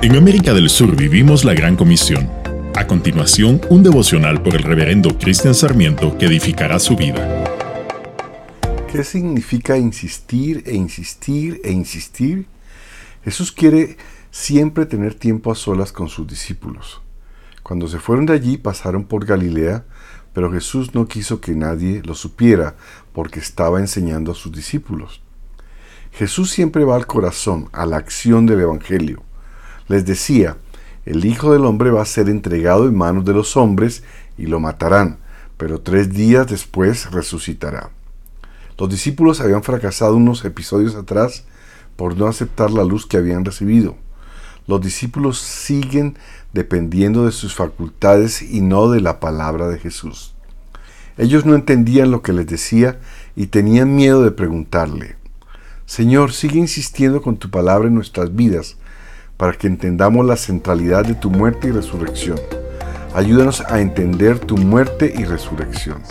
En América del Sur vivimos la Gran Comisión. A continuación, un devocional por el reverendo Cristian Sarmiento que edificará su vida. ¿Qué significa insistir e insistir e insistir? Jesús quiere siempre tener tiempo a solas con sus discípulos. Cuando se fueron de allí pasaron por Galilea, pero Jesús no quiso que nadie lo supiera porque estaba enseñando a sus discípulos. Jesús siempre va al corazón, a la acción del Evangelio. Les decía, el Hijo del Hombre va a ser entregado en manos de los hombres y lo matarán, pero tres días después resucitará. Los discípulos habían fracasado unos episodios atrás por no aceptar la luz que habían recibido. Los discípulos siguen dependiendo de sus facultades y no de la palabra de Jesús. Ellos no entendían lo que les decía y tenían miedo de preguntarle. Señor, sigue insistiendo con tu palabra en nuestras vidas para que entendamos la centralidad de tu muerte y resurrección. Ayúdanos a entender tu muerte y resurrección.